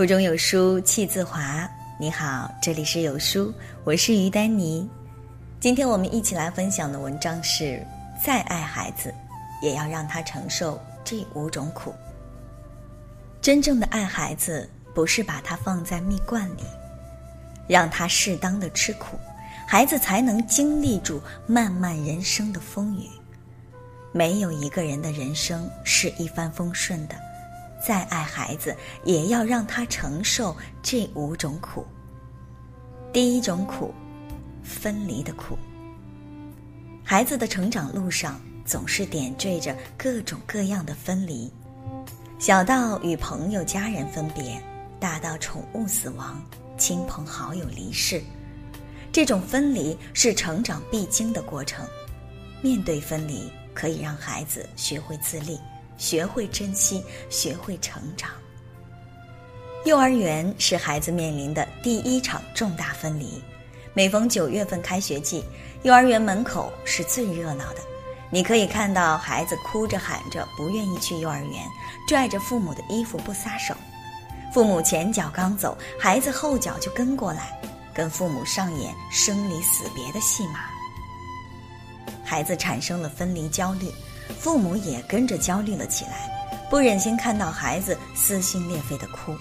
腹中有书气自华。你好，这里是有书，我是于丹妮。今天我们一起来分享的文章是：再爱孩子，也要让他承受这五种苦。真正的爱孩子，不是把他放在蜜罐里，让他适当的吃苦，孩子才能经历住漫漫人生的风雨。没有一个人的人生是一帆风顺的。再爱孩子，也要让他承受这五种苦。第一种苦，分离的苦。孩子的成长路上总是点缀着各种各样的分离，小到与朋友家人分别，大到宠物死亡、亲朋好友离世，这种分离是成长必经的过程。面对分离，可以让孩子学会自立。学会珍惜，学会成长。幼儿园是孩子面临的第一场重大分离。每逢九月份开学季，幼儿园门口是最热闹的。你可以看到孩子哭着喊着不愿意去幼儿园，拽着父母的衣服不撒手。父母前脚刚走，孩子后脚就跟过来，跟父母上演生离死别的戏码。孩子产生了分离焦虑。父母也跟着焦虑了起来，不忍心看到孩子撕心裂肺的哭，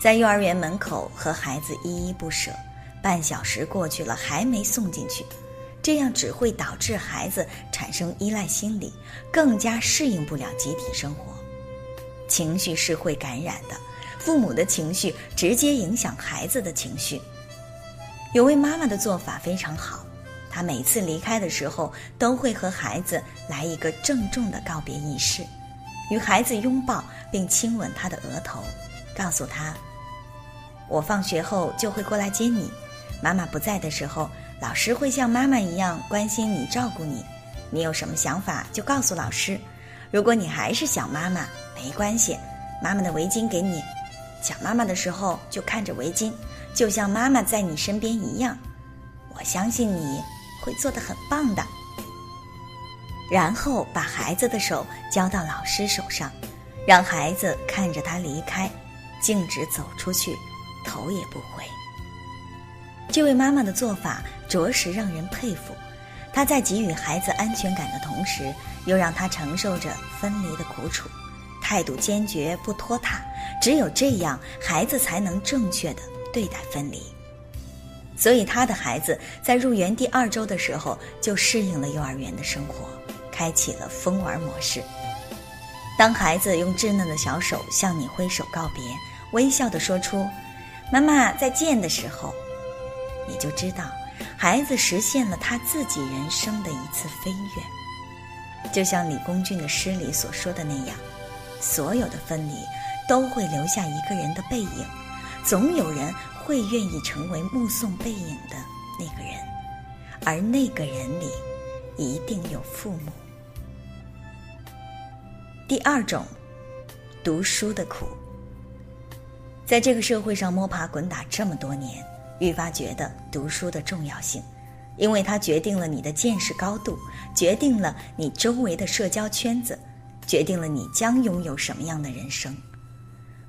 在幼儿园门口和孩子依依不舍。半小时过去了，还没送进去，这样只会导致孩子产生依赖心理，更加适应不了集体生活。情绪是会感染的，父母的情绪直接影响孩子的情绪。有位妈妈的做法非常好。每次离开的时候，都会和孩子来一个郑重的告别仪式，与孩子拥抱并亲吻他的额头，告诉他：“我放学后就会过来接你，妈妈不在的时候，老师会像妈妈一样关心你、照顾你。你有什么想法就告诉老师。如果你还是想妈妈，没关系，妈妈的围巾给你。想妈妈的时候就看着围巾，就像妈妈在你身边一样。我相信你。”会做得很棒的。然后把孩子的手交到老师手上，让孩子看着他离开，径直走出去，头也不回。这位妈妈的做法着实让人佩服。她在给予孩子安全感的同时，又让他承受着分离的苦楚，态度坚决不拖沓。只有这样，孩子才能正确的对待分离。所以，他的孩子在入园第二周的时候就适应了幼儿园的生活，开启了疯玩模式。当孩子用稚嫩的小手向你挥手告别，微笑地说出“妈妈再见”的时候，你就知道孩子实现了他自己人生的一次飞跃。就像李公俊的诗里所说的那样，所有的分离都会留下一个人的背影，总有人。会愿意成为目送背影的那个人，而那个人里一定有父母。第二种，读书的苦。在这个社会上摸爬滚打这么多年，愈发觉得读书的重要性，因为它决定了你的见识高度，决定了你周围的社交圈子，决定了你将拥有什么样的人生。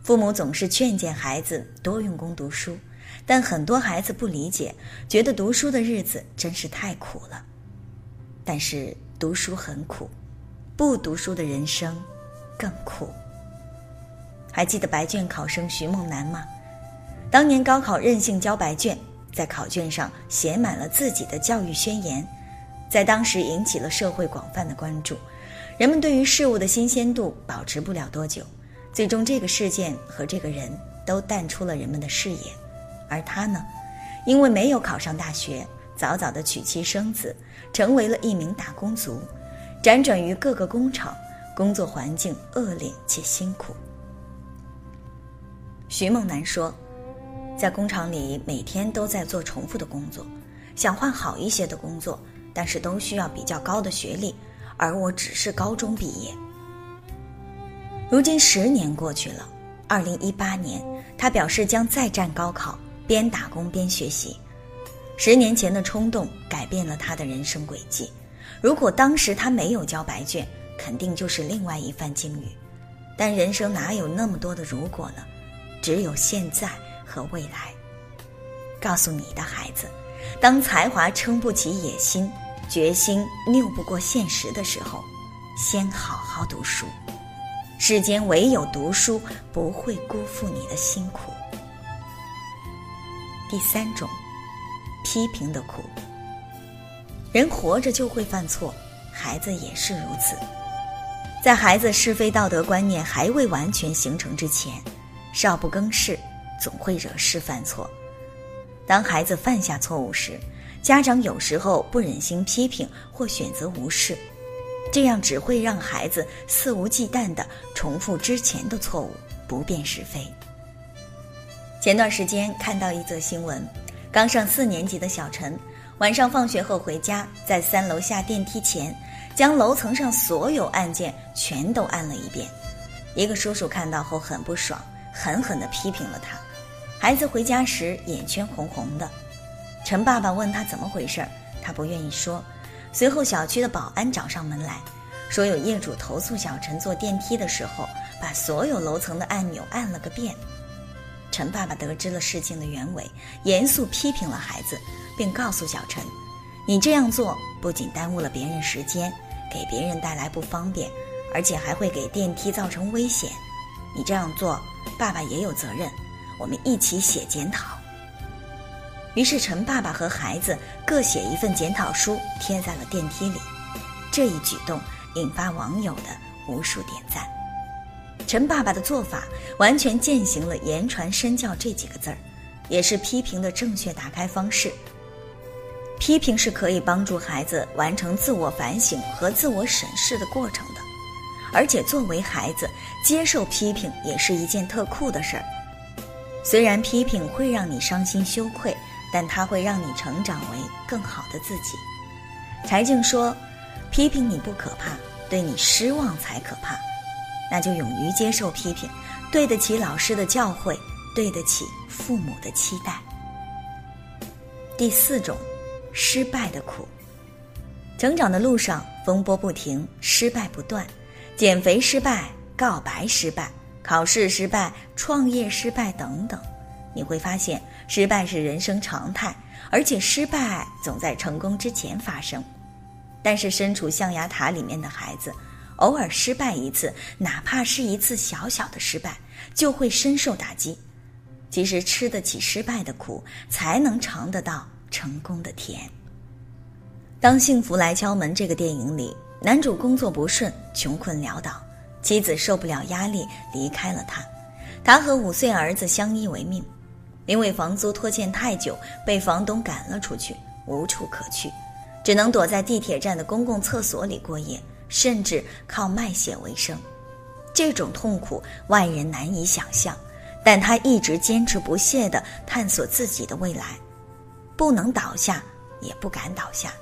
父母总是劝诫孩子多用功读书。但很多孩子不理解，觉得读书的日子真是太苦了。但是读书很苦，不读书的人生更苦。还记得白卷考生徐梦楠吗？当年高考任性交白卷，在考卷上写满了自己的教育宣言，在当时引起了社会广泛的关注。人们对于事物的新鲜度保持不了多久，最终这个事件和这个人都淡出了人们的视野。而他呢，因为没有考上大学，早早的娶妻生子，成为了一名打工族，辗转于各个工厂，工作环境恶劣且辛苦。徐梦楠说，在工厂里每天都在做重复的工作，想换好一些的工作，但是都需要比较高的学历，而我只是高中毕业。如今十年过去了，二零一八年，他表示将再战高考。边打工边学习，十年前的冲动改变了他的人生轨迹。如果当时他没有交白卷，肯定就是另外一番境遇。但人生哪有那么多的如果呢？只有现在和未来。告诉你的孩子，当才华撑不起野心，决心拗不过现实的时候，先好好读书。世间唯有读书不会辜负你的辛苦。第三种，批评的苦。人活着就会犯错，孩子也是如此。在孩子是非道德观念还未完全形成之前，少不更事，总会惹事犯错。当孩子犯下错误时，家长有时候不忍心批评或选择无视。这样只会让孩子肆无忌惮地重复之前的错误，不辨是非。前段时间看到一则新闻，刚上四年级的小陈晚上放学后回家，在三楼下电梯前，将楼层上所有按键全都按了一遍。一个叔叔看到后很不爽，狠狠地批评了他。孩子回家时眼圈红红的，陈爸爸问他怎么回事，他不愿意说。随后，小区的保安找上门来，说有业主投诉小陈坐电梯的时候把所有楼层的按钮按了个遍。陈爸爸得知了事情的原委，严肃批评了孩子，并告诉小陈：“你这样做不仅耽误了别人时间，给别人带来不方便，而且还会给电梯造成危险。你这样做，爸爸也有责任。我们一起写检讨。”于是，陈爸爸和孩子各写一份检讨书，贴在了电梯里。这一举动引发网友的无数点赞。陈爸爸的做法完全践行了“言传身教”这几个字儿，也是批评的正确打开方式。批评是可以帮助孩子完成自我反省和自我审视的过程的，而且作为孩子，接受批评也是一件特酷的事儿。虽然批评会让你伤心羞愧。但它会让你成长为更好的自己。柴静说：“批评你不可怕，对你失望才可怕。那就勇于接受批评，对得起老师的教诲，对得起父母的期待。”第四种，失败的苦。成长的路上，风波不停，失败不断，减肥失败，告白失败，考试失败，创业失败等等。你会发现，失败是人生常态，而且失败总在成功之前发生。但是，身处象牙塔里面的孩子，偶尔失败一次，哪怕是一次小小的失败，就会深受打击。其实，吃得起失败的苦，才能尝得到成功的甜。当幸福来敲门这个电影里，男主工作不顺，穷困潦倒，妻子受不了压力离开了他，他和五岁儿子相依为命。因为房租拖欠太久，被房东赶了出去，无处可去，只能躲在地铁站的公共厕所里过夜，甚至靠卖血为生。这种痛苦外人难以想象，但他一直坚持不懈地探索自己的未来，不能倒下，也不敢倒下。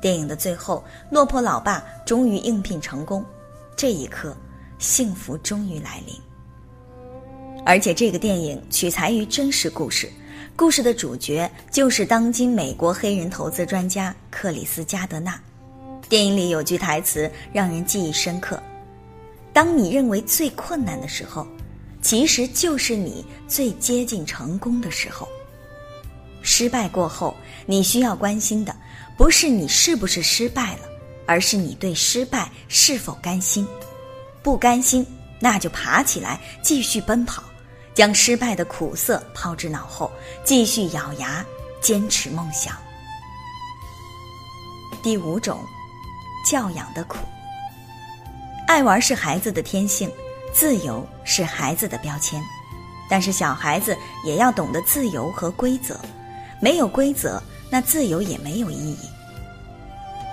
电影的最后，落魄老爸终于应聘成功，这一刻，幸福终于来临。而且这个电影取材于真实故事，故事的主角就是当今美国黑人投资专家克里斯加德纳。电影里有句台词让人记忆深刻：“当你认为最困难的时候，其实就是你最接近成功的时候。失败过后，你需要关心的不是你是不是失败了，而是你对失败是否甘心。不甘心，那就爬起来继续奔跑。”将失败的苦涩抛之脑后，继续咬牙坚持梦想。第五种，教养的苦。爱玩是孩子的天性，自由是孩子的标签，但是小孩子也要懂得自由和规则，没有规则，那自由也没有意义。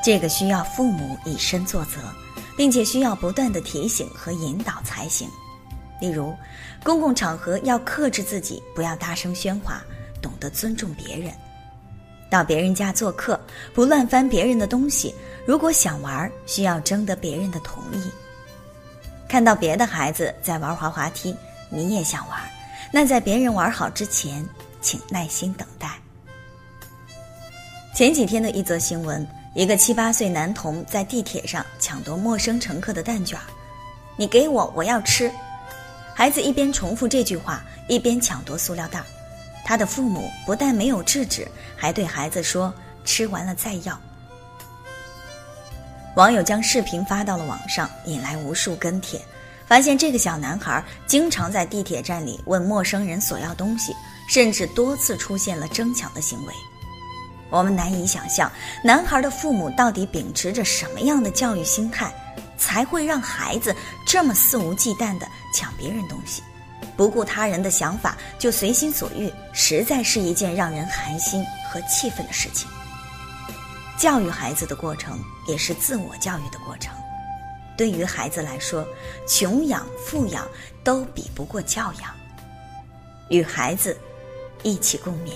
这个需要父母以身作则，并且需要不断的提醒和引导才行。例如，公共场合要克制自己，不要大声喧哗，懂得尊重别人。到别人家做客，不乱翻别人的东西。如果想玩，需要征得别人的同意。看到别的孩子在玩滑滑梯，你也想玩，那在别人玩好之前，请耐心等待。前几天的一则新闻，一个七八岁男童在地铁上抢夺陌生乘客的蛋卷，你给我，我要吃。孩子一边重复这句话，一边抢夺塑料袋。他的父母不但没有制止，还对孩子说：“吃完了再要。”网友将视频发到了网上，引来无数跟帖。发现这个小男孩经常在地铁站里问陌生人索要东西，甚至多次出现了争抢的行为。我们难以想象，男孩的父母到底秉持着什么样的教育心态，才会让孩子这么肆无忌惮地抢别人东西。不顾他人的想法就随心所欲，实在是一件让人寒心和气愤的事情。教育孩子的过程也是自我教育的过程。对于孩子来说，穷养、富养都比不过教养。与孩子一起共勉。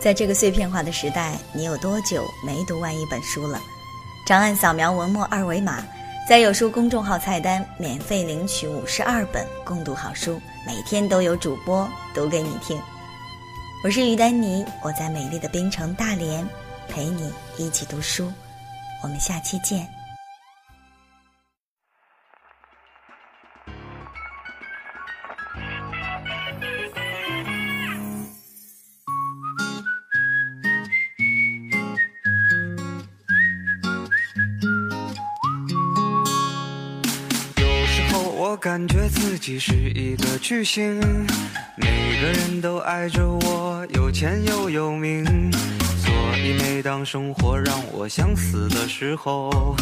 在这个碎片化的时代，你有多久没读完一本书了？长按扫描文末二维码。在有书公众号菜单免费领取五十二本共读好书，每天都有主播读给你听。我是于丹妮，我在美丽的冰城大连陪你一起读书，我们下期见。自己是一个巨星，每个人都爱着我，有钱又有名。所以每当生活让我想死的时候，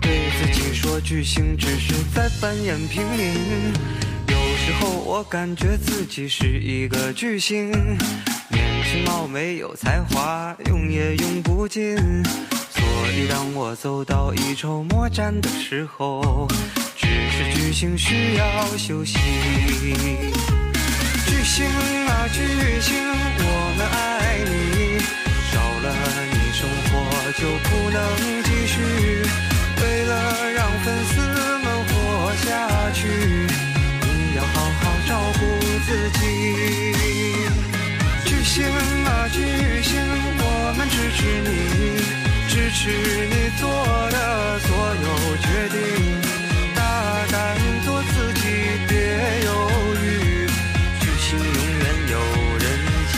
对自己说巨星只是在扮演平民。有时候我感觉自己是一个巨星，年轻貌美有才华，用也用不尽。所以当我走到一筹莫展的时候。是巨星需要休息。巨星啊巨星，我们爱你，少了你生活就不能继续。为了让粉丝们活下去，你要好好照顾自己。巨星啊巨星，我们支持你，支持你做的所有决定。敢做自己，别犹豫，巨星永远有人气。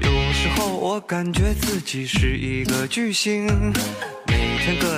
有时候我感觉自己是一个巨星。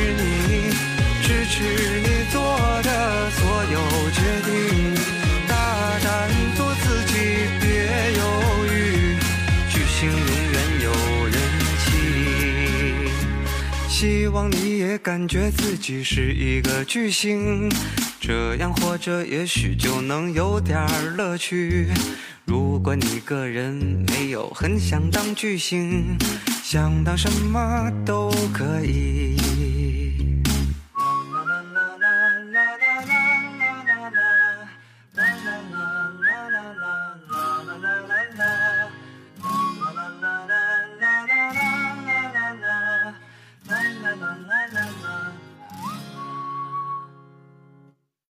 持你，支持你做的所有决定，大胆做自己，别犹豫，巨星永远有人气。希望你也感觉自己是一个巨星，这样活着也许就能有点乐趣。如果你个人没有很想当巨星。想当什么都可以。